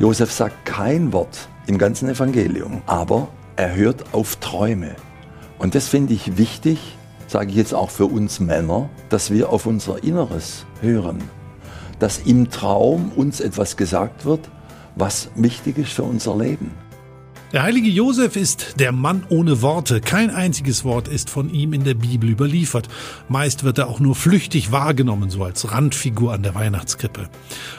Josef sagt kein Wort im ganzen Evangelium, aber er hört auf Träume. Und das finde ich wichtig, sage ich jetzt auch für uns Männer, dass wir auf unser Inneres hören. Dass im Traum uns etwas gesagt wird, was wichtig ist für unser Leben. Der heilige Josef ist der Mann ohne Worte. Kein einziges Wort ist von ihm in der Bibel überliefert. Meist wird er auch nur flüchtig wahrgenommen, so als Randfigur an der Weihnachtskrippe.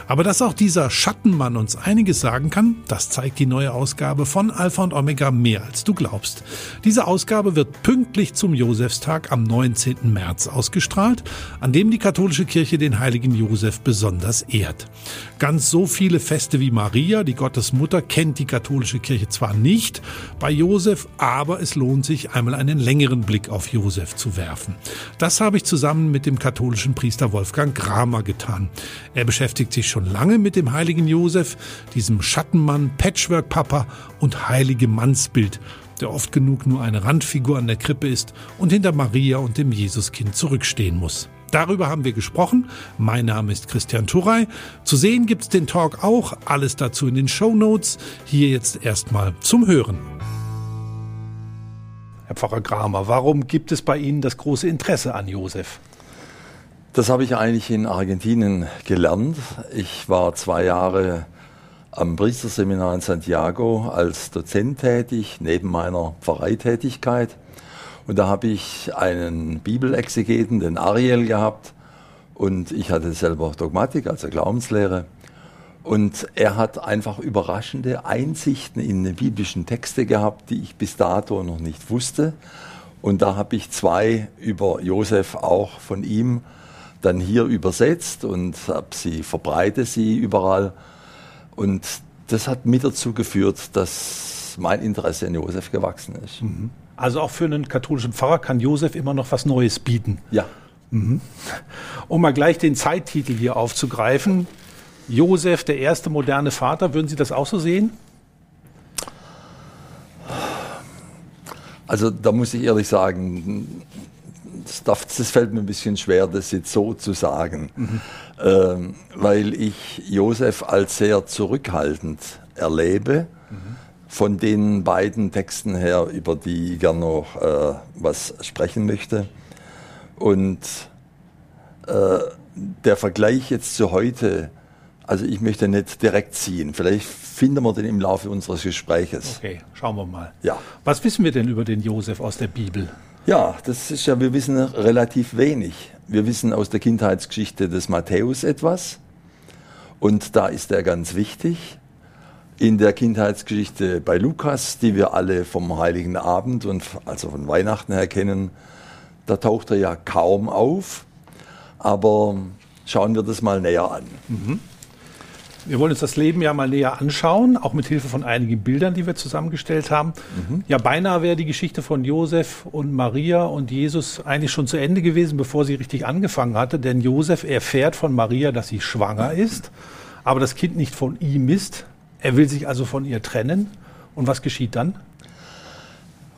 Aber dass auch dieser Schattenmann uns einiges sagen kann, das zeigt die neue Ausgabe von Alpha und Omega mehr als du glaubst. Diese Ausgabe wird pünktlich zum Josefstag am 19. März ausgestrahlt, an dem die katholische Kirche den heiligen Josef besonders ehrt. Ganz so viele Feste wie Maria, die Gottesmutter, kennt die katholische Kirche zwar bei Josef, aber es lohnt sich, einmal einen längeren Blick auf Josef zu werfen. Das habe ich zusammen mit dem katholischen Priester Wolfgang Kramer getan. Er beschäftigt sich schon lange mit dem heiligen Josef, diesem Schattenmann, Patchwork-Papa und heilige Mannsbild, der oft genug nur eine Randfigur an der Krippe ist und hinter Maria und dem Jesuskind zurückstehen muss. Darüber haben wir gesprochen. Mein Name ist Christian Turey. Zu sehen gibt's den Talk auch. Alles dazu in den Show Notes. Hier jetzt erstmal zum Hören. Herr Pfarrer Kramer, warum gibt es bei Ihnen das große Interesse an Josef? Das habe ich eigentlich in Argentinien gelernt. Ich war zwei Jahre am Priesterseminar in Santiago als Dozent tätig, neben meiner Pfarreitätigkeit. Und da habe ich einen Bibelexegeten, den Ariel, gehabt. Und ich hatte selber Dogmatik, also Glaubenslehre. Und er hat einfach überraschende Einsichten in die biblischen Texte gehabt, die ich bis dato noch nicht wusste. Und da habe ich zwei über Josef auch von ihm dann hier übersetzt und habe sie verbreite sie überall. Und das hat mit dazu geführt, dass mein Interesse an Josef gewachsen ist. Mhm. Also auch für einen katholischen Pfarrer kann Josef immer noch was Neues bieten. Ja. Mhm. Um mal gleich den Zeittitel hier aufzugreifen. Josef, der erste moderne Vater, würden Sie das auch so sehen? Also da muss ich ehrlich sagen, das, darf, das fällt mir ein bisschen schwer, das jetzt so zu sagen, mhm. ähm, weil ich Josef als sehr zurückhaltend erlebe. Von den beiden Texten her, über die ich gerne noch äh, was sprechen möchte. Und äh, der Vergleich jetzt zu heute, also ich möchte nicht direkt ziehen. Vielleicht finden wir den im Laufe unseres Gespräches. Okay, schauen wir mal. Ja. Was wissen wir denn über den Josef aus der Bibel? Ja, das ist ja, wir wissen relativ wenig. Wir wissen aus der Kindheitsgeschichte des Matthäus etwas. Und da ist er ganz wichtig in der Kindheitsgeschichte bei Lukas, die wir alle vom Heiligen Abend und also von Weihnachten her kennen, da taucht er ja kaum auf. Aber schauen wir das mal näher an. Mhm. Wir wollen uns das Leben ja mal näher anschauen, auch mit Hilfe von einigen Bildern, die wir zusammengestellt haben. Mhm. Ja, beinahe wäre die Geschichte von Josef und Maria und Jesus eigentlich schon zu Ende gewesen, bevor sie richtig angefangen hatte. Denn Josef erfährt von Maria, dass sie schwanger ist, aber das Kind nicht von ihm ist, er will sich also von ihr trennen. Und was geschieht dann?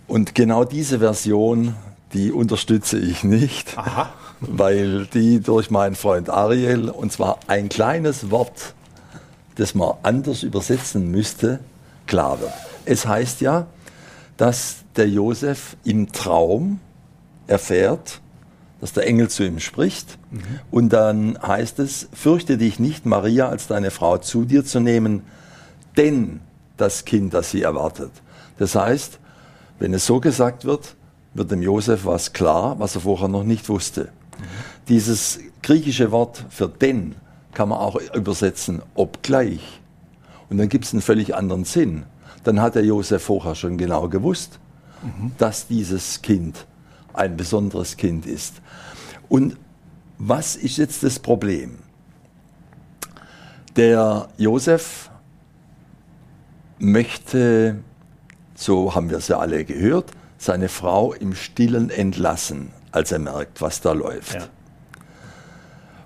Und genau diese Version, die unterstütze ich nicht, Aha. weil die durch meinen Freund Ariel, und zwar ein kleines Wort, das man anders übersetzen müsste, klar wird. Es heißt ja, dass der Josef im Traum erfährt, dass der Engel zu ihm spricht. Mhm. Und dann heißt es, fürchte dich nicht, Maria als deine Frau zu dir zu nehmen, denn das Kind, das sie erwartet. Das heißt, wenn es so gesagt wird, wird dem Josef was klar, was er vorher noch nicht wusste. Dieses griechische Wort für denn kann man auch übersetzen, obgleich. Und dann gibt es einen völlig anderen Sinn. Dann hat der Josef vorher schon genau gewusst, mhm. dass dieses Kind ein besonderes Kind ist. Und was ist jetzt das Problem? Der Josef möchte, so haben wir es ja alle gehört, seine Frau im Stillen entlassen, als er merkt, was da läuft. Ja.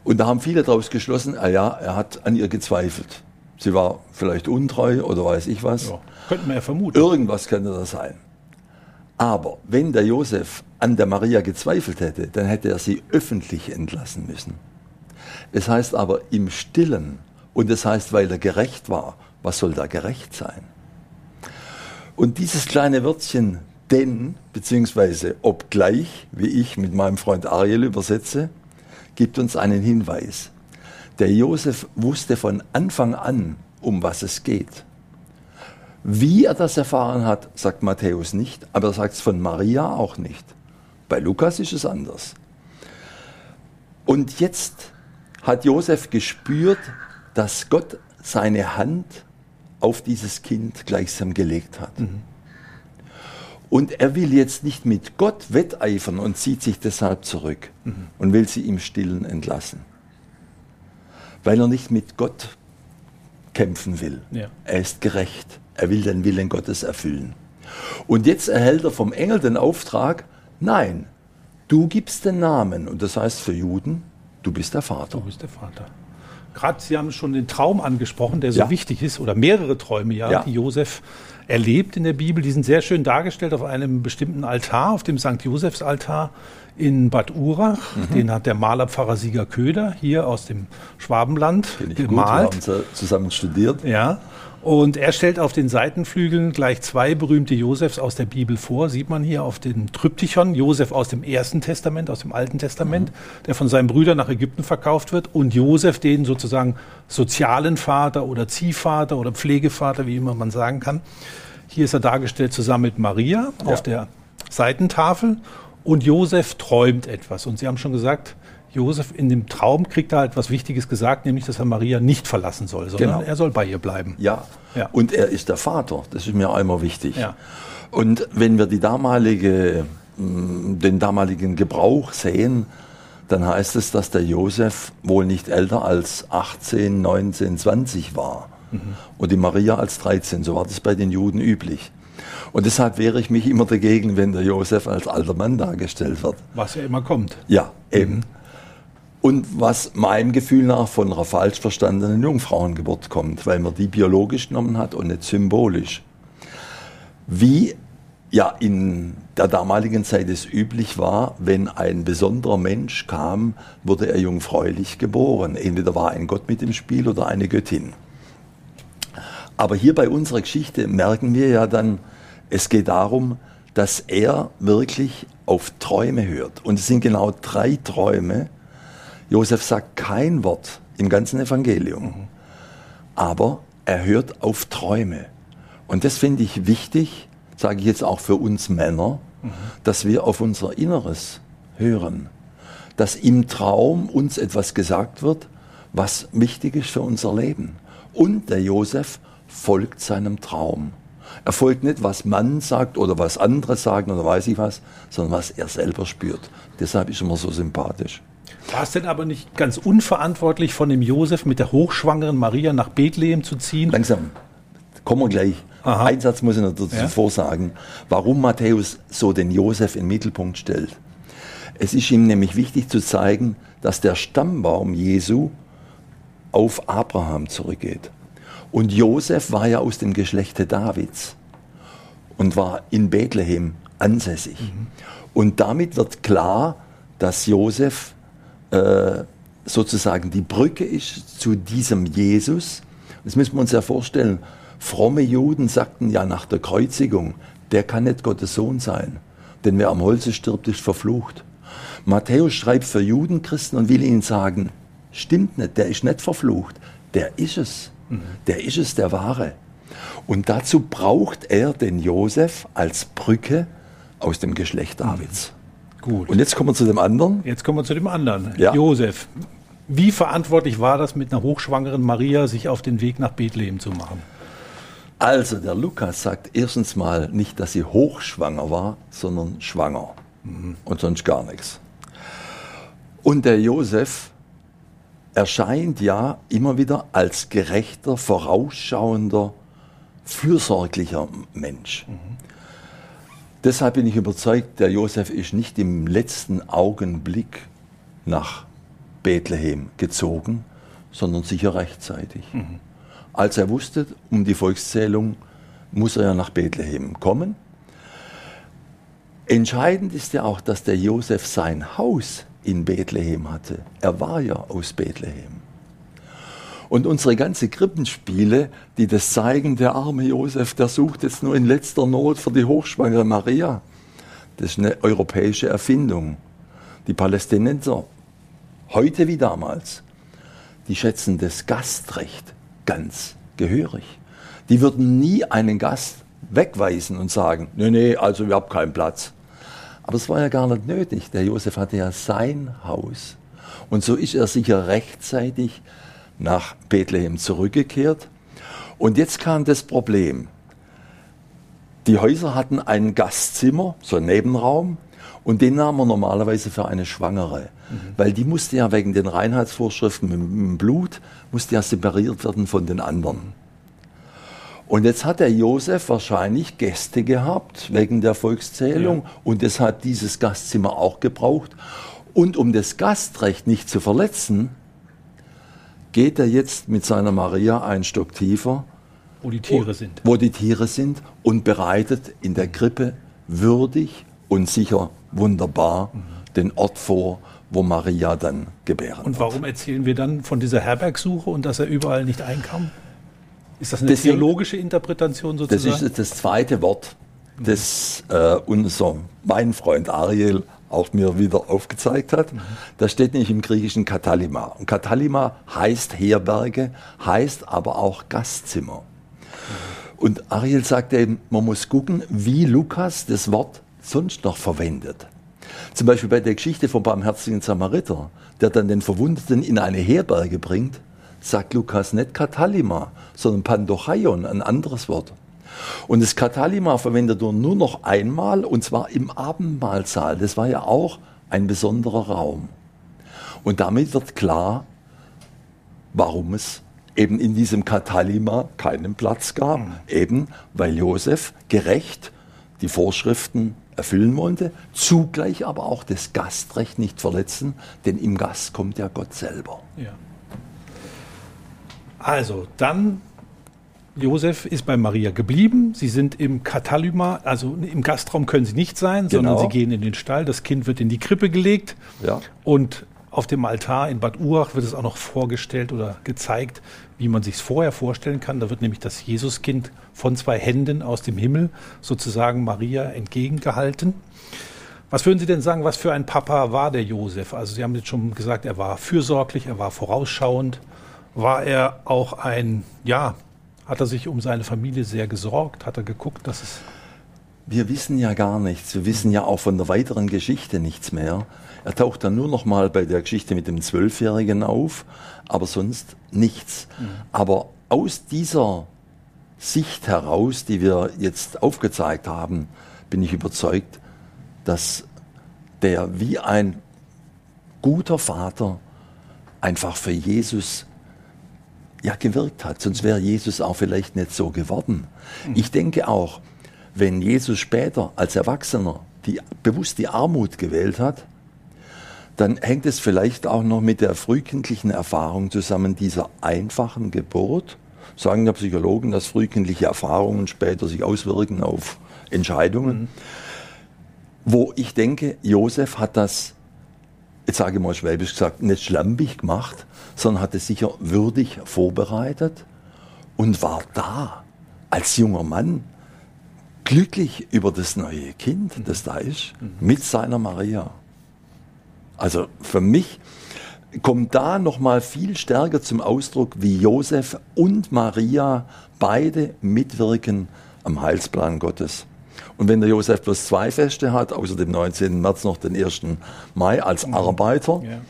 Und da haben viele daraus geschlossen, ah ja, er hat an ihr gezweifelt. Sie war vielleicht untreu oder weiß ich was. Ja, könnte man ja vermuten. Irgendwas könnte das sein. Aber wenn der Josef an der Maria gezweifelt hätte, dann hätte er sie öffentlich entlassen müssen. Es heißt aber im Stillen und es heißt, weil er gerecht war Was soll da gerecht sein? Und dieses kleine Wörtchen denn, beziehungsweise obgleich, wie ich mit meinem Freund Ariel übersetze, gibt uns einen Hinweis. Der Josef wusste von Anfang an, um was es geht. Wie er das erfahren hat, sagt Matthäus nicht, aber er sagt es von Maria auch nicht. Bei Lukas ist es anders. Und jetzt hat Josef gespürt, dass Gott seine Hand auf dieses Kind gleichsam gelegt hat. Mhm. Und er will jetzt nicht mit Gott wetteifern und zieht sich deshalb zurück mhm. und will sie im Stillen entlassen. Weil er nicht mit Gott kämpfen will. Ja. Er ist gerecht. Er will den Willen Gottes erfüllen. Und jetzt erhält er vom Engel den Auftrag, nein, du gibst den Namen. Und das heißt für Juden, du bist der Vater. Du bist der Vater. Gerade Sie haben schon den Traum angesprochen, der so ja. wichtig ist, oder mehrere Träume, ja, ja, die Josef erlebt in der Bibel. Die sind sehr schön dargestellt auf einem bestimmten Altar, auf dem St. Josefs Altar in Bad Urach. Mhm. Den hat der Malerpfarrer Sieger Köder hier aus dem Schwabenland gemalt. Gut, wir haben zusammen studiert. Ja. Und er stellt auf den Seitenflügeln gleich zwei berühmte Josefs aus der Bibel vor. Sieht man hier auf dem Tryptychon. Josef aus dem Ersten Testament, aus dem Alten Testament, mhm. der von seinen Brüdern nach Ägypten verkauft wird. Und Josef, den sozusagen sozialen Vater oder Ziehvater oder Pflegevater, wie immer man sagen kann. Hier ist er dargestellt zusammen mit Maria ja. auf der Seitentafel. Und Josef träumt etwas. Und Sie haben schon gesagt, Josef in dem Traum kriegt er etwas Wichtiges gesagt, nämlich, dass er Maria nicht verlassen soll, sondern genau. er soll bei ihr bleiben. Ja. ja. und er ist der Vater. Das ist mir einmal wichtig. Ja. Und wenn wir die damalige, mm, den damaligen Gebrauch sehen, dann heißt es, dass der Josef wohl nicht älter als 18, 19, 20 war. Mhm. Und die Maria als 13. So war das bei den Juden üblich. Und deshalb wehre ich mich immer dagegen, wenn der Josef als alter Mann dargestellt wird. Was ja immer kommt. Ja, eben. Mhm und was meinem Gefühl nach von einer falsch verstandenen Jungfrauengeburt kommt, weil man die biologisch genommen hat und nicht symbolisch. Wie ja in der damaligen Zeit es üblich war, wenn ein besonderer Mensch kam, wurde er jungfräulich geboren. Entweder war ein Gott mit im Spiel oder eine Göttin. Aber hier bei unserer Geschichte merken wir ja dann, es geht darum, dass er wirklich auf Träume hört. Und es sind genau drei Träume, Josef sagt kein Wort im ganzen Evangelium, aber er hört auf Träume. Und das finde ich wichtig, sage ich jetzt auch für uns Männer, dass wir auf unser Inneres hören. Dass im Traum uns etwas gesagt wird, was wichtig ist für unser Leben. Und der Josef folgt seinem Traum. Er folgt nicht, was man sagt oder was andere sagen oder weiß ich was, sondern was er selber spürt. Deshalb ist er immer so sympathisch. War es denn aber nicht ganz unverantwortlich von dem Josef mit der hochschwangeren Maria nach Bethlehem zu ziehen? Langsam, kommen wir gleich. Aha. Ein Satz muss ich noch dazu ja? vorsagen, warum Matthäus so den Josef in den Mittelpunkt stellt. Es ist ihm nämlich wichtig zu zeigen, dass der Stammbaum Jesu auf Abraham zurückgeht. Und Josef war ja aus dem Geschlechte Davids und war in Bethlehem ansässig. Mhm. Und damit wird klar, dass Josef äh, sozusagen die Brücke ist zu diesem Jesus. Das müssen wir uns ja vorstellen. Fromme Juden sagten ja nach der Kreuzigung, der kann nicht Gottes Sohn sein, denn wer am Holze stirbt, ist verflucht. Matthäus schreibt für Judenchristen und will ihnen sagen, stimmt nicht, der ist nicht verflucht, der ist es. Mhm. Der ist es, der Wahre. Und dazu braucht er den Josef als Brücke aus dem Geschlecht Davids. Gut. Und jetzt kommen wir zu dem anderen. Jetzt kommen wir zu dem anderen. Ja. Josef. Wie verantwortlich war das, mit einer hochschwangeren Maria sich auf den Weg nach Bethlehem zu machen? Also, der Lukas sagt erstens mal nicht, dass sie hochschwanger war, sondern schwanger. Mhm. Und sonst gar nichts. Und der Josef erscheint ja immer wieder als gerechter, vorausschauender, fürsorglicher Mensch. Mhm. Deshalb bin ich überzeugt, der Josef ist nicht im letzten Augenblick nach Bethlehem gezogen, sondern sicher rechtzeitig. Mhm. Als er wusste, um die Volkszählung muss er ja nach Bethlehem kommen. Entscheidend ist ja auch, dass der Josef sein Haus in Bethlehem hatte. Er war ja aus Bethlehem. Und unsere ganze Krippenspiele, die das zeigen, der arme Josef, der sucht jetzt nur in letzter Not für die hochschwangere Maria. Das ist eine europäische Erfindung. Die Palästinenser, heute wie damals, die schätzen das Gastrecht ganz gehörig. Die würden nie einen Gast wegweisen und sagen, nee, nee, also wir haben keinen Platz. Aber es war ja gar nicht nötig. Der Josef hatte ja sein Haus. Und so ist er sicher rechtzeitig nach Bethlehem zurückgekehrt. Und jetzt kam das Problem. Die Häuser hatten ein Gastzimmer, so ein Nebenraum, und den nahm man normalerweise für eine Schwangere. Mhm. Weil die musste ja wegen den Reinheitsvorschriften mit dem Blut, musste ja separiert werden von den anderen. Und jetzt hat der Josef wahrscheinlich Gäste gehabt wegen der Volkszählung ja. und es hat dieses Gastzimmer auch gebraucht. Und um das Gastrecht nicht zu verletzen, geht er jetzt mit seiner Maria einen Stock tiefer, wo die Tiere sind. Wo die Tiere sind und bereitet in der Krippe würdig und sicher wunderbar mhm. den Ort vor, wo Maria dann gebären Und warum wird. erzählen wir dann von dieser Herbergsuche und dass er überall nicht einkam? Ist das eine das theologische Interpretation sozusagen? Das ist das zweite Wort, das äh, unser, mein Freund Ariel auch mir wieder aufgezeigt hat. Das steht nämlich im griechischen Katalima. Und Katalima heißt Herberge, heißt aber auch Gastzimmer. Und Ariel sagt eben, man muss gucken, wie Lukas das Wort sonst noch verwendet. Zum Beispiel bei der Geschichte vom barmherzigen Samariter, der dann den Verwundeten in eine Herberge bringt, sagt Lukas nicht Katalima, sondern Pandochaion, ein anderes Wort. Und das Katalima verwendet er nur noch einmal, und zwar im Abendmahlsaal. Das war ja auch ein besonderer Raum. Und damit wird klar, warum es eben in diesem Katalima keinen Platz gab. Mhm. Eben weil Josef gerecht die Vorschriften erfüllen wollte, zugleich aber auch das Gastrecht nicht verletzen, denn im Gast kommt ja Gott selber. Ja. Also, dann Josef ist bei Maria geblieben. Sie sind im Katalyma, also im Gastraum können sie nicht sein, genau. sondern sie gehen in den Stall. Das Kind wird in die Krippe gelegt. Ja. Und auf dem Altar in Bad Urach wird es auch noch vorgestellt oder gezeigt, wie man sich es vorher vorstellen kann. Da wird nämlich das Jesuskind von zwei Händen aus dem Himmel sozusagen Maria entgegengehalten. Was würden Sie denn sagen, was für ein Papa war der Josef? Also Sie haben jetzt schon gesagt, er war fürsorglich, er war vorausschauend. War er auch ein, ja, hat er sich um seine Familie sehr gesorgt? Hat er geguckt, dass es. Wir wissen ja gar nichts. Wir wissen ja auch von der weiteren Geschichte nichts mehr. Er taucht dann nur noch mal bei der Geschichte mit dem Zwölfjährigen auf, aber sonst nichts. Mhm. Aber aus dieser Sicht heraus, die wir jetzt aufgezeigt haben, bin ich überzeugt, dass der wie ein guter Vater einfach für Jesus ja gewirkt hat. Sonst wäre Jesus auch vielleicht nicht so geworden. Mhm. Ich denke auch, wenn Jesus später als Erwachsener die, bewusst die Armut gewählt hat, dann hängt es vielleicht auch noch mit der frühkindlichen Erfahrung zusammen dieser einfachen Geburt. Sagen ja Psychologen, dass frühkindliche Erfahrungen später sich auswirken auf Entscheidungen. Mhm. Wo ich denke, Josef hat das jetzt sage ich mal schwäbisch gesagt, nicht schlampig gemacht, sondern hat es sicher würdig vorbereitet und war da als junger Mann glücklich über das neue Kind, das da ist, mit seiner Maria. Also für mich kommt da noch mal viel stärker zum Ausdruck, wie Josef und Maria beide mitwirken am Heilsplan Gottes. Und wenn der Josef bloß zwei Feste hat, außer dem 19. März noch den 1. Mai als mhm. Arbeiter, ja.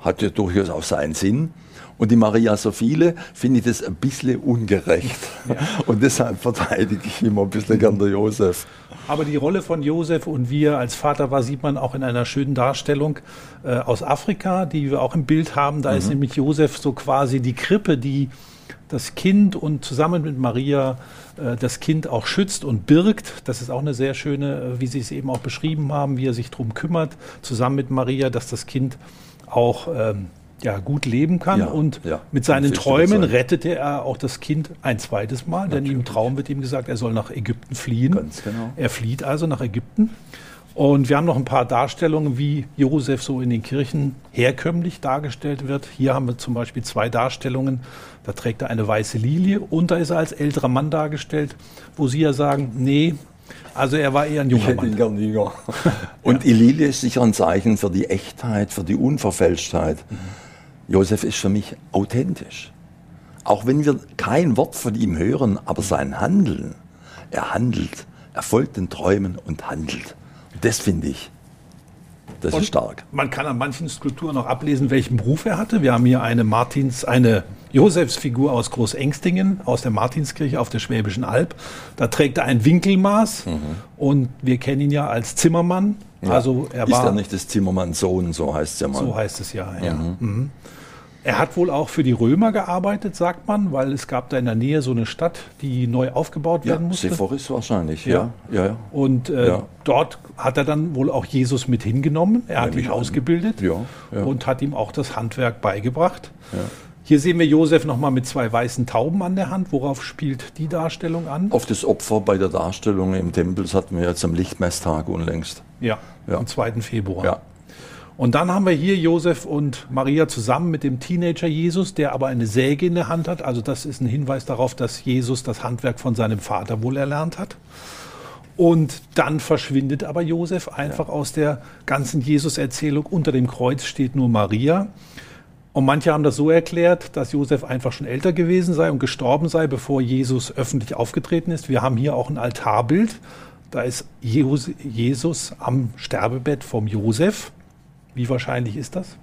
hat ja durchaus auch seinen Sinn. Und die Maria so viele finde ich das ein bisschen ungerecht. Ja. Und deshalb verteidige ich immer ein bisschen gern der Josef. Aber die Rolle von Josef und wie er als Vater war, sieht man auch in einer schönen Darstellung äh, aus Afrika, die wir auch im Bild haben. Da mhm. ist nämlich Josef so quasi die Krippe, die das Kind und zusammen mit Maria äh, das Kind auch schützt und birgt. Das ist auch eine sehr schöne, äh, wie Sie es eben auch beschrieben haben, wie er sich darum kümmert, zusammen mit Maria, dass das Kind auch ähm, ja, gut leben kann. Ja, und ja, mit seinen Träumen rettete er auch das Kind ein zweites Mal, denn im Traum wird ihm gesagt, er soll nach Ägypten fliehen. Ganz genau. Er flieht also nach Ägypten. Und wir haben noch ein paar Darstellungen, wie Josef so in den Kirchen herkömmlich dargestellt wird. Hier haben wir zum Beispiel zwei Darstellungen. Da trägt er eine weiße Lilie und da ist er als älterer Mann dargestellt, wo Sie ja sagen, nee, also er war eher ein junger ich hätte Mann. Ihn gern jünger. Und die Lilie ist sicher ein Zeichen für die Echtheit, für die Unverfälschtheit. Mhm. Josef ist für mich authentisch. Auch wenn wir kein Wort von ihm hören, aber sein Handeln, er handelt, er folgt den Träumen und handelt. Das finde ich. Das und ist stark. Man kann an manchen Skulpturen noch ablesen, welchen Beruf er hatte. Wir haben hier eine Martins, eine Josefsfigur aus Großengstingen, aus der Martinskirche auf der Schwäbischen Alb. Da trägt er ein Winkelmaß mhm. und wir kennen ihn ja als Zimmermann. Ja. Also er war, ist er nicht das Zimmermanns Sohn, so heißt es ja mal. So heißt es ja, ja. Mhm. Mhm. Er hat wohl auch für die Römer gearbeitet, sagt man, weil es gab da in der Nähe so eine Stadt, die neu aufgebaut werden musste. Sephoris wahrscheinlich, ja. ja. ja, Und äh, ja. dort hat er dann wohl auch Jesus mit hingenommen. Er hat ihn ausgebildet ja, und hat ihm auch das Handwerk beigebracht. Hier sehen wir Josef nochmal mit zwei weißen Tauben an der Hand. Worauf spielt die Darstellung an? Auf das Opfer bei der Darstellung im Tempel. Das hatten wir jetzt am Lichtmesstag unlängst. Ja, am 2. Februar. Ja. Und dann haben wir hier Josef und Maria zusammen mit dem Teenager Jesus, der aber eine Säge in der Hand hat. Also das ist ein Hinweis darauf, dass Jesus das Handwerk von seinem Vater wohl erlernt hat. Und dann verschwindet aber Josef einfach ja. aus der ganzen Jesus-Erzählung. Unter dem Kreuz steht nur Maria. Und manche haben das so erklärt, dass Josef einfach schon älter gewesen sei und gestorben sei, bevor Jesus öffentlich aufgetreten ist. Wir haben hier auch ein Altarbild. Da ist Jesus am Sterbebett vom Josef. Wie wahrscheinlich ist das?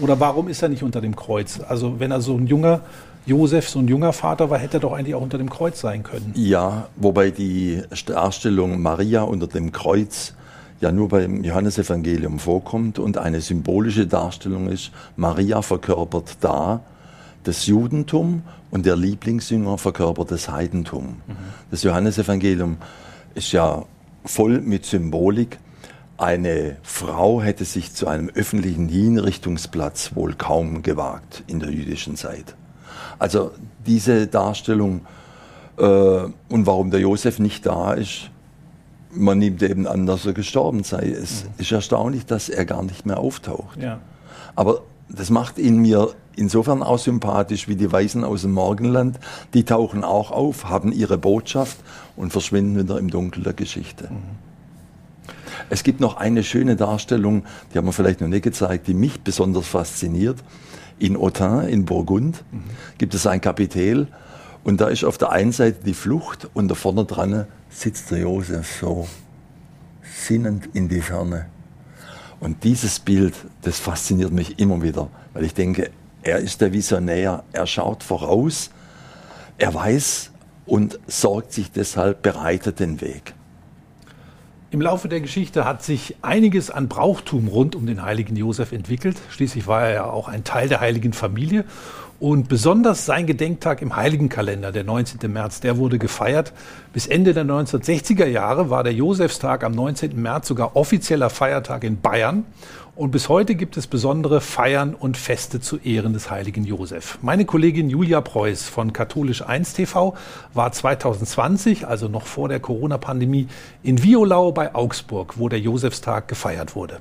Oder warum ist er nicht unter dem Kreuz? Also wenn er so ein junger Josef, so ein junger Vater war, hätte er doch eigentlich auch unter dem Kreuz sein können. Ja, wobei die Darstellung Maria unter dem Kreuz ja nur beim Johannesevangelium vorkommt und eine symbolische Darstellung ist, Maria verkörpert da das Judentum und der Lieblingsjünger verkörpert das Heidentum. Mhm. Das Johannesevangelium ist ja voll mit Symbolik eine Frau hätte sich zu einem öffentlichen Hinrichtungsplatz wohl kaum gewagt in der jüdischen Zeit. Also diese Darstellung äh, und warum der Josef nicht da ist, man nimmt eben an, dass er gestorben sei. Es mhm. ist erstaunlich, dass er gar nicht mehr auftaucht. Ja. Aber das macht ihn mir insofern auch sympathisch wie die Weisen aus dem Morgenland. Die tauchen auch auf, haben ihre Botschaft und verschwinden wieder im Dunkel der Geschichte. Mhm. Es gibt noch eine schöne Darstellung, die haben wir vielleicht noch nicht gezeigt, die mich besonders fasziniert. In Autun, in Burgund, mhm. gibt es ein Kapitel und da ist auf der einen Seite die Flucht und da vorne dran sitzt der Josef so sinnend in die Ferne. Und dieses Bild, das fasziniert mich immer wieder, weil ich denke, er ist der Visionär, er schaut voraus, er weiß und sorgt sich deshalb, bereitet den Weg. Im Laufe der Geschichte hat sich einiges an Brauchtum rund um den heiligen Josef entwickelt. Schließlich war er ja auch ein Teil der heiligen Familie. Und besonders sein Gedenktag im Heiligenkalender, der 19. März, der wurde gefeiert. Bis Ende der 1960er Jahre war der Josefstag am 19. März sogar offizieller Feiertag in Bayern. Und bis heute gibt es besondere Feiern und Feste zu Ehren des heiligen Josef. Meine Kollegin Julia Preuß von Katholisch 1 TV war 2020, also noch vor der Corona-Pandemie, in Violau bei Augsburg, wo der Josefstag gefeiert wurde.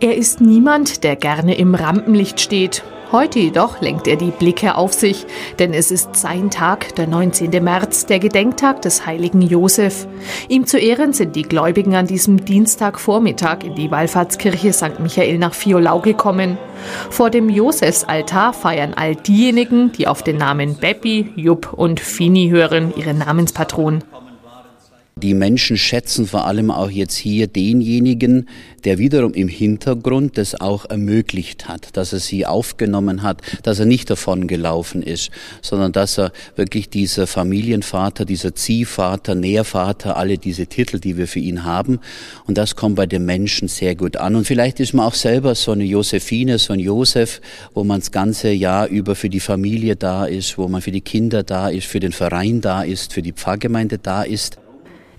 Er ist niemand, der gerne im Rampenlicht steht. Heute jedoch lenkt er die Blicke auf sich, denn es ist sein Tag, der 19. März, der Gedenktag des heiligen Josef. Ihm zu Ehren sind die Gläubigen an diesem Dienstagvormittag in die Wallfahrtskirche St. Michael nach Violau gekommen. Vor dem Josefsaltar feiern all diejenigen, die auf den Namen Beppi, Jupp und Fini hören, ihre Namenspatron. Die Menschen schätzen vor allem auch jetzt hier denjenigen, der wiederum im Hintergrund das auch ermöglicht hat, dass er sie aufgenommen hat, dass er nicht davon gelaufen ist, sondern dass er wirklich dieser Familienvater, dieser Ziehvater, Nährvater, alle diese Titel, die wir für ihn haben. Und das kommt bei den Menschen sehr gut an. Und vielleicht ist man auch selber so eine Josephine, so ein Josef, wo man das ganze Jahr über für die Familie da ist, wo man für die Kinder da ist, für den Verein da ist, für die Pfarrgemeinde da ist.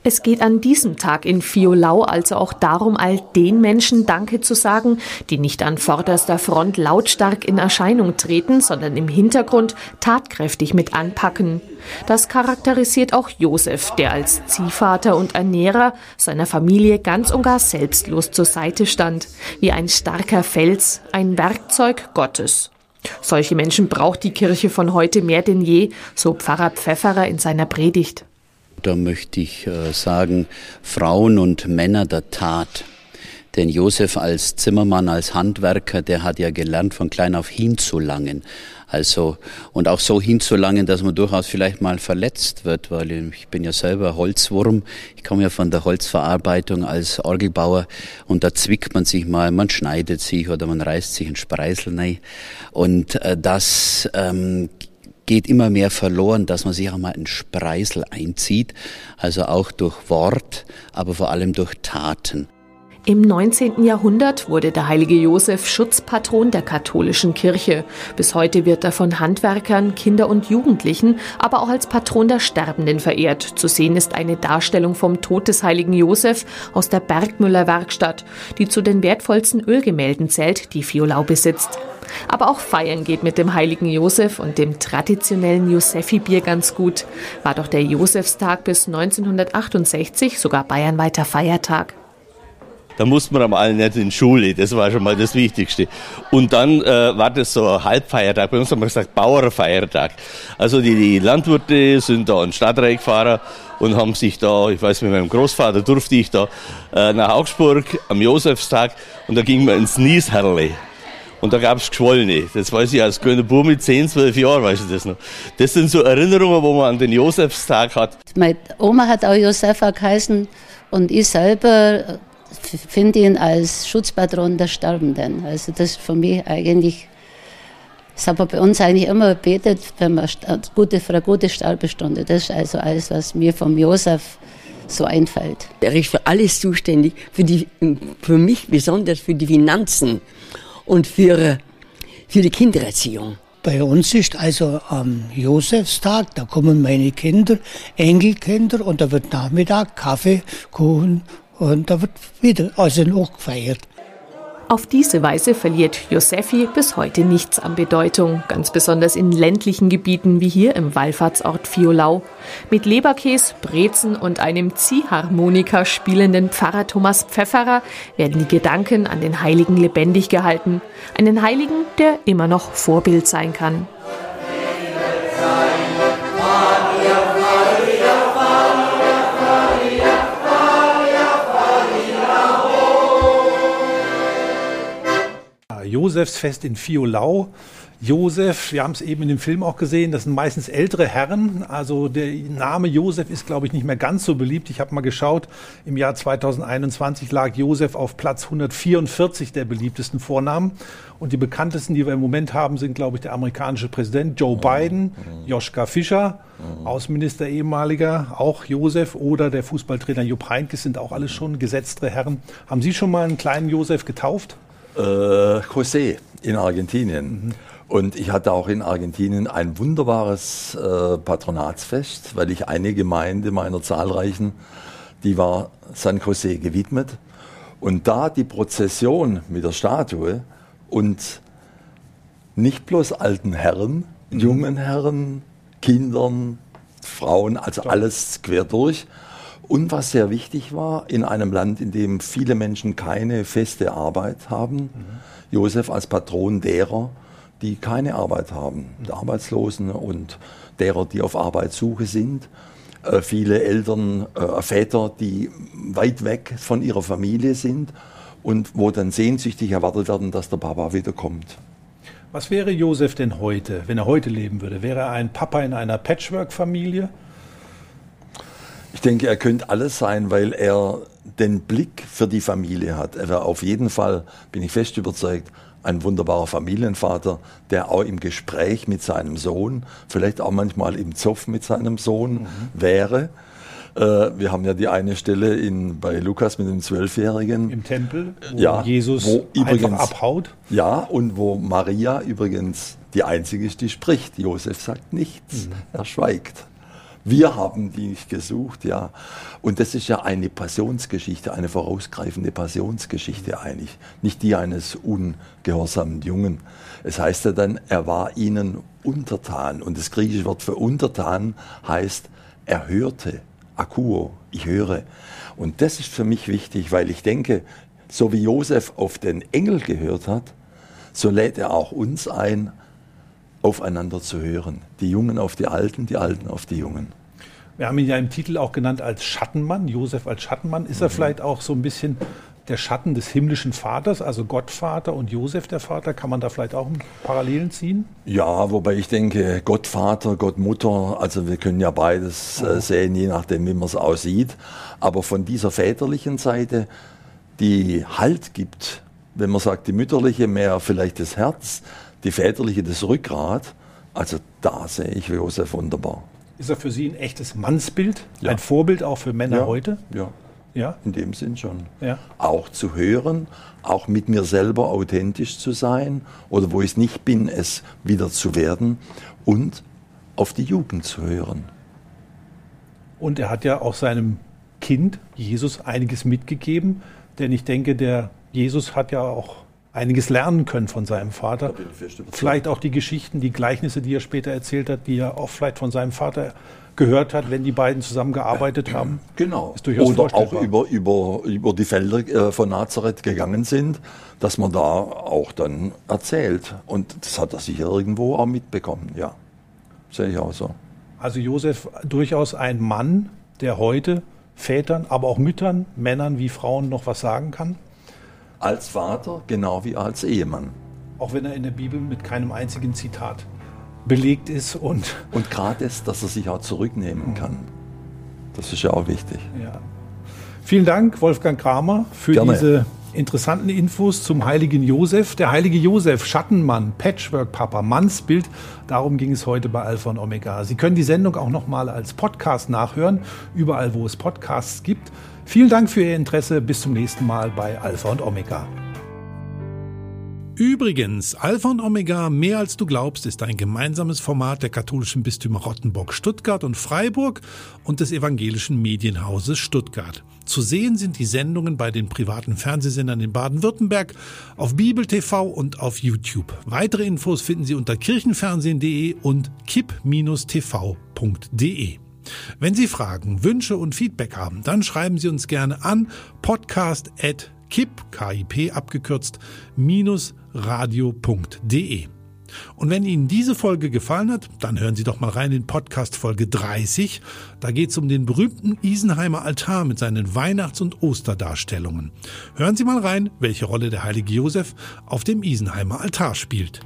Es geht an diesem Tag in Fiolau also auch darum, all den Menschen Danke zu sagen, die nicht an vorderster Front lautstark in Erscheinung treten, sondern im Hintergrund tatkräftig mit anpacken. Das charakterisiert auch Josef, der als Ziehvater und Ernährer seiner Familie ganz und gar selbstlos zur Seite stand, wie ein starker Fels, ein Werkzeug Gottes. Solche Menschen braucht die Kirche von heute mehr denn je, so Pfarrer Pfefferer in seiner Predigt da möchte ich äh, sagen, Frauen und Männer der Tat. Denn Josef als Zimmermann, als Handwerker, der hat ja gelernt, von klein auf hinzulangen. Also, und auch so hinzulangen, dass man durchaus vielleicht mal verletzt wird, weil ich bin ja selber Holzwurm. Ich komme ja von der Holzverarbeitung als Orgelbauer und da zwickt man sich mal, man schneidet sich oder man reißt sich ein Spreisel rein. Und äh, das ähm, geht immer mehr verloren, dass man sich auch mal einen Spreisel einzieht, also auch durch Wort, aber vor allem durch Taten. Im 19. Jahrhundert wurde der heilige Josef Schutzpatron der katholischen Kirche. Bis heute wird er von Handwerkern, Kinder und Jugendlichen, aber auch als Patron der Sterbenden verehrt. Zu sehen ist eine Darstellung vom Tod des heiligen Josef aus der Bergmüller Werkstatt, die zu den wertvollsten Ölgemälden zählt, die Fiolau besitzt. Aber auch feiern geht mit dem heiligen Josef und dem traditionellen Josefi-Bier ganz gut. War doch der Josefstag bis 1968 sogar bayernweiter Feiertag. Da musste man alle nicht in Schule, das war schon mal das Wichtigste. Und dann äh, war das so ein Halbfeiertag, bei uns haben wir gesagt Bauerfeiertag. Also die, die Landwirte sind da in Stadtreich gefahren und haben sich da, ich weiß mit meinem Großvater durfte ich da äh, nach Augsburg am Josefstag und da ging man ins Niesherle. Und da gab's Geschwollene. Das weiß ich als kleiner Bub mit 10, 12 Jahren, weiß ich das noch. Das sind so Erinnerungen, wo man an den Josefstag hat. Meine Oma hat auch Josefa geheißen und ich selber finde ihn als Schutzpatron der Sterbenden. Also das ist für mich eigentlich, das haben wir bei uns eigentlich immer gebetet, wenn wir gute, für eine gute Sterbestunde. Das ist also alles, was mir vom Josef so einfällt. Er ist für alles zuständig, für, die, für mich besonders für die Finanzen und für, für die Kindererziehung. Bei uns ist also am Josefstag, da kommen meine Kinder, Enkelkinder und da wird Nachmittag Kaffee, Kuchen und da wird wieder also noch gefeiert. Auf diese Weise verliert Josefi bis heute nichts an Bedeutung, ganz besonders in ländlichen Gebieten wie hier im Wallfahrtsort Fiolau. Mit Leberkäse, Brezen und einem Ziehharmonika spielenden Pfarrer Thomas Pfefferer werden die Gedanken an den Heiligen lebendig gehalten. Einen Heiligen, der immer noch Vorbild sein kann. Josefsfest in Fiolau. Josef, wir haben es eben in dem Film auch gesehen, das sind meistens ältere Herren. Also der Name Josef ist, glaube ich, nicht mehr ganz so beliebt. Ich habe mal geschaut, im Jahr 2021 lag Josef auf Platz 144 der beliebtesten Vornamen. Und die bekanntesten, die wir im Moment haben, sind, glaube ich, der amerikanische Präsident Joe Biden, Joschka Fischer, Außenminister ehemaliger, auch Josef oder der Fußballtrainer Jupp Heynckes sind auch alles schon gesetztere Herren. Haben Sie schon mal einen kleinen Josef getauft? Äh, José in Argentinien. Mhm. Und ich hatte auch in Argentinien ein wunderbares äh, Patronatsfest, weil ich eine Gemeinde meiner zahlreichen, die war San José gewidmet. Und da die Prozession mit der Statue und nicht bloß alten Herren, mhm. jungen Herren, Kindern, Frauen, also alles quer durch, und was sehr wichtig war, in einem Land, in dem viele Menschen keine feste Arbeit haben. Josef als Patron derer, die keine Arbeit haben, der Arbeitslosen und derer, die auf Arbeitssuche sind. Äh, viele Eltern, äh, Väter, die weit weg von ihrer Familie sind und wo dann sehnsüchtig erwartet werden, dass der Papa wiederkommt. Was wäre Josef denn heute, wenn er heute leben würde? Wäre er ein Papa in einer Patchwork-Familie? Ich denke, er könnte alles sein, weil er den Blick für die Familie hat. Er wäre auf jeden Fall, bin ich fest überzeugt, ein wunderbarer Familienvater, der auch im Gespräch mit seinem Sohn, vielleicht auch manchmal im Zoff mit seinem Sohn mhm. wäre. Äh, wir haben ja die eine Stelle in, bei Lukas mit dem Zwölfjährigen. Im Tempel, wo ja, Jesus wo übrigens, abhaut. Ja, und wo Maria übrigens die Einzige ist, die spricht. Josef sagt nichts, mhm. er schweigt Wir haben die nicht gesucht, ja. Und das ist ja eine Passionsgeschichte, eine vorausgreifende Passionsgeschichte eigentlich, nicht die eines ungehorsamen Jungen. Es heißt ja dann, er war ihnen untertan. Und das griechische Wort für untertan heißt, er hörte, akuo, ich höre. Und das ist für mich wichtig, weil ich denke, so wie Josef auf den Engel gehört hat, so lädt er auch uns ein, aufeinander zu hören. Die Jungen auf die Alten, die Alten auf die Jungen. Wir haben ihn ja im Titel auch genannt als Schattenmann, Josef als Schattenmann. Ist er mhm. vielleicht auch so ein bisschen der Schatten des himmlischen Vaters, also Gottvater und Josef der Vater? Kann man da vielleicht auch Parallelen ziehen? Ja, wobei ich denke, Gottvater, Gottmutter, also wir können ja beides äh, oh. sehen, je nachdem, wie man es aussieht. Aber von dieser väterlichen Seite, die Halt gibt, wenn man sagt, die mütterliche mehr vielleicht das Herz, die väterliche das Rückgrat, also da sehe ich Josef wunderbar. Ist er für Sie ein echtes Mannsbild? Ja. Ein Vorbild auch für Männer ja. heute? Ja. Ja? In dem Sinn schon. Ja. Auch zu hören, auch mit mir selber authentisch zu sein oder wo ich es nicht bin, es wieder zu werden und auf die Jugend zu hören. Und er hat ja auch seinem Kind, Jesus, einiges mitgegeben, denn ich denke, der Jesus hat ja auch einiges lernen können von seinem Vater. Vielleicht auch die Geschichten, die Gleichnisse, die er später erzählt hat, die er auch vielleicht von seinem Vater gehört hat, wenn die beiden zusammengearbeitet haben. Genau. Ist durchaus Oder auch über, über, über die Felder äh, von Nazareth gegangen sind, dass man da auch dann erzählt. Und das hat er sicher irgendwo auch mitbekommen, ja. Sehe ich auch so. Also Josef durchaus ein Mann, der heute Vätern, aber auch Müttern, Männern wie Frauen noch was sagen kann? Als Vater genau wie als Ehemann. Auch wenn er in der Bibel mit keinem einzigen Zitat belegt ist und. Und gerade ist, dass er sich auch zurücknehmen kann. Das ist ja auch wichtig. Ja. Vielen Dank, Wolfgang Kramer, für Gerne. diese interessanten Infos zum heiligen Josef. Der heilige Josef, Schattenmann, Patchwork-Papa, Mannsbild. Darum ging es heute bei Alpha und Omega. Sie können die Sendung auch nochmal als Podcast nachhören, überall, wo es Podcasts gibt. Vielen Dank für Ihr Interesse. Bis zum nächsten Mal bei Alpha und Omega. Übrigens, Alpha und Omega Mehr als du glaubst ist ein gemeinsames Format der katholischen Bistümer Rottenburg, Stuttgart und Freiburg und des evangelischen Medienhauses Stuttgart. Zu sehen sind die Sendungen bei den privaten Fernsehsendern in Baden-Württemberg, auf Bibel TV und auf YouTube. Weitere Infos finden Sie unter kirchenfernsehen.de und kipp-tv.de. Wenn Sie Fragen, Wünsche und Feedback haben, dann schreiben Sie uns gerne an podcast.kipp, KIP abgekürzt, minus radio.de. Und wenn Ihnen diese Folge gefallen hat, dann hören Sie doch mal rein in Podcast Folge 30. Da geht es um den berühmten Isenheimer Altar mit seinen Weihnachts- und Osterdarstellungen. Hören Sie mal rein, welche Rolle der heilige Josef auf dem Isenheimer Altar spielt.